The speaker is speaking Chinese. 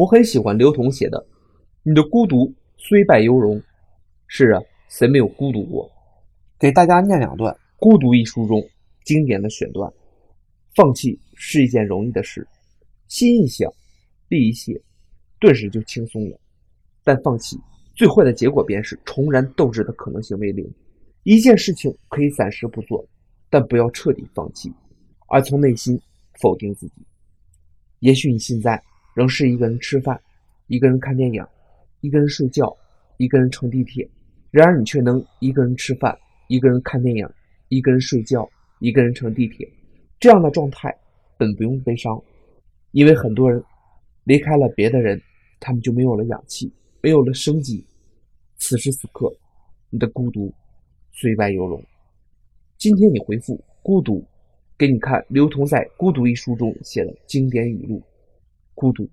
我很喜欢刘同写的“你的孤独虽败犹荣”。是啊，谁没有孤独过？给大家念两段《孤独》一书中经典的选段：放弃是一件容易的事，心一想，力一泄，顿时就轻松了。但放弃最坏的结果便是重燃斗志的可能性为零。一件事情可以暂时不做，但不要彻底放弃，而从内心否定自己。也许你现在仍是一个人吃饭，一个人看电影，一个人睡觉，一个人乘地铁。然而你却能一个人吃饭，一个人看电影，一个人睡觉，一个人乘地铁。这样的状态本不用悲伤，因为很多人离开了别的人，他们就没有了氧气，没有了生机。此时此刻，你的孤独。虽败犹荣。今天你回复“孤独”，给你看刘同在《孤独》一书中写的经典语录：“孤独。”